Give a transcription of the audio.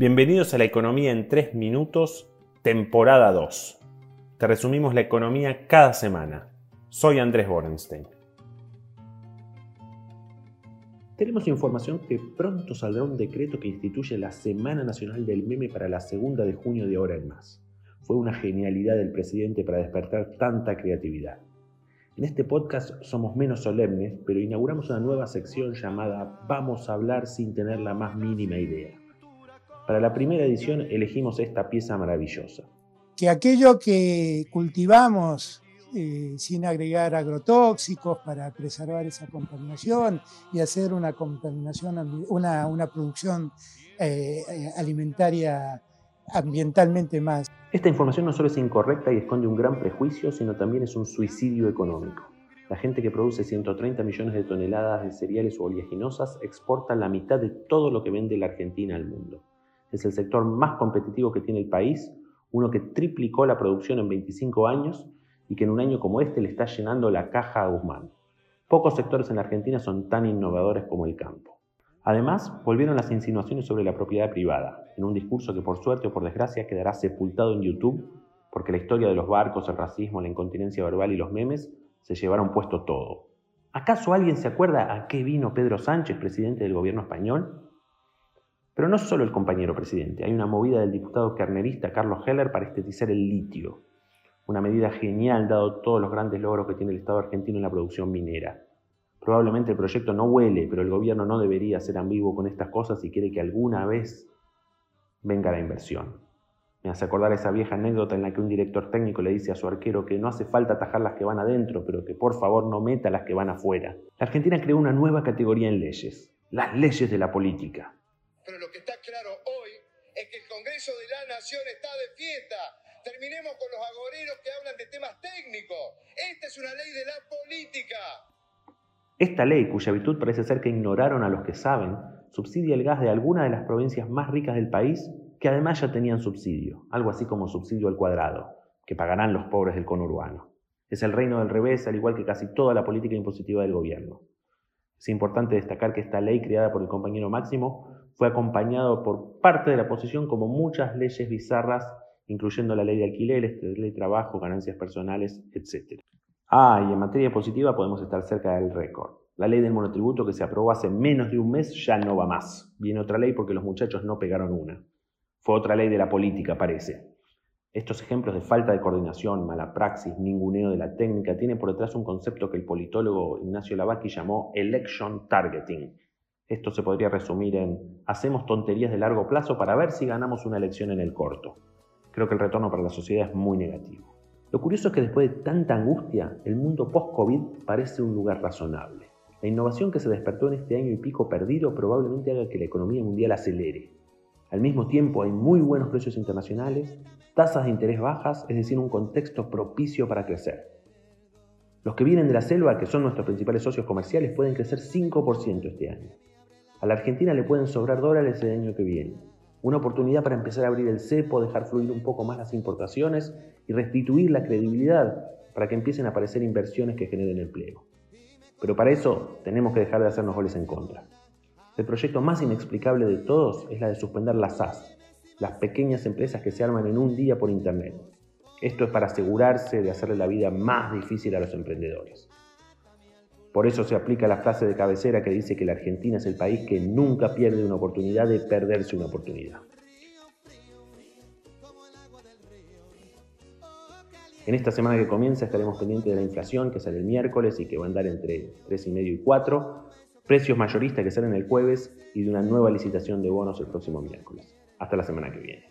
Bienvenidos a la economía en 3 minutos, temporada 2. Te resumimos la economía cada semana. Soy Andrés Borenstein. Tenemos información que pronto saldrá un decreto que instituye la Semana Nacional del Meme para la segunda de junio de ahora en más. Fue una genialidad del presidente para despertar tanta creatividad. En este podcast somos menos solemnes, pero inauguramos una nueva sección llamada Vamos a hablar sin tener la más mínima idea. Para la primera edición elegimos esta pieza maravillosa. Que aquello que cultivamos eh, sin agregar agrotóxicos para preservar esa contaminación y hacer una contaminación, una, una producción eh, alimentaria ambientalmente más. Esta información no solo es incorrecta y esconde un gran prejuicio, sino también es un suicidio económico. La gente que produce 130 millones de toneladas de cereales o oleaginosas exporta la mitad de todo lo que vende la Argentina al mundo. Es el sector más competitivo que tiene el país, uno que triplicó la producción en 25 años y que en un año como este le está llenando la caja a Guzmán. Pocos sectores en la Argentina son tan innovadores como el campo. Además, volvieron las insinuaciones sobre la propiedad privada, en un discurso que por suerte o por desgracia quedará sepultado en YouTube, porque la historia de los barcos, el racismo, la incontinencia verbal y los memes se llevaron puesto todo. ¿Acaso alguien se acuerda a qué vino Pedro Sánchez, presidente del gobierno español? Pero no solo el compañero presidente, hay una movida del diputado carnerista Carlos Heller para estetizar el litio, una medida genial dado todos los grandes logros que tiene el Estado argentino en la producción minera. Probablemente el proyecto no huele, pero el gobierno no debería ser ambiguo con estas cosas si quiere que alguna vez venga la inversión. Me hace acordar esa vieja anécdota en la que un director técnico le dice a su arquero que no hace falta atajar las que van adentro, pero que por favor no meta las que van afuera. La Argentina creó una nueva categoría en leyes, las leyes de la política. Pero lo que está claro hoy es que el Congreso de la Nación está de fiesta. Terminemos con los agoreros que hablan de temas técnicos. Esta es una ley de la política. Esta ley, cuya virtud parece ser que ignoraron a los que saben, subsidia el gas de alguna de las provincias más ricas del país que además ya tenían subsidio, algo así como subsidio al cuadrado, que pagarán los pobres del conurbano. Es el reino del revés, al igual que casi toda la política impositiva del gobierno. Es importante destacar que esta ley creada por el compañero Máximo fue acompañado por parte de la oposición como muchas leyes bizarras, incluyendo la ley de alquileres, ley de trabajo, ganancias personales, etc. Ah, y en materia positiva podemos estar cerca del récord. La ley del monotributo que se aprobó hace menos de un mes ya no va más. Viene otra ley porque los muchachos no pegaron una. Fue otra ley de la política, parece. Estos ejemplos de falta de coordinación, mala praxis, ninguneo de la técnica tienen por detrás un concepto que el politólogo Ignacio Lavacchi llamó election targeting. Esto se podría resumir en hacemos tonterías de largo plazo para ver si ganamos una elección en el corto. Creo que el retorno para la sociedad es muy negativo. Lo curioso es que después de tanta angustia, el mundo post-COVID parece un lugar razonable. La innovación que se despertó en este año y pico perdido probablemente haga que la economía mundial acelere. Al mismo tiempo hay muy buenos precios internacionales, tasas de interés bajas, es decir, un contexto propicio para crecer. Los que vienen de la selva, que son nuestros principales socios comerciales, pueden crecer 5% este año. A la Argentina le pueden sobrar dólares el año que viene. Una oportunidad para empezar a abrir el cepo, dejar fluir un poco más las importaciones y restituir la credibilidad para que empiecen a aparecer inversiones que generen empleo. Pero para eso tenemos que dejar de hacernos goles en contra. El proyecto más inexplicable de todos es la de suspender las SAS, las pequeñas empresas que se arman en un día por Internet. Esto es para asegurarse de hacerle la vida más difícil a los emprendedores. Por eso se aplica la frase de cabecera que dice que la Argentina es el país que nunca pierde una oportunidad de perderse una oportunidad. En esta semana que comienza estaremos pendientes de la inflación que sale el miércoles y que va a andar entre 3,5 y 4, precios mayoristas que salen el jueves y de una nueva licitación de bonos el próximo miércoles. Hasta la semana que viene.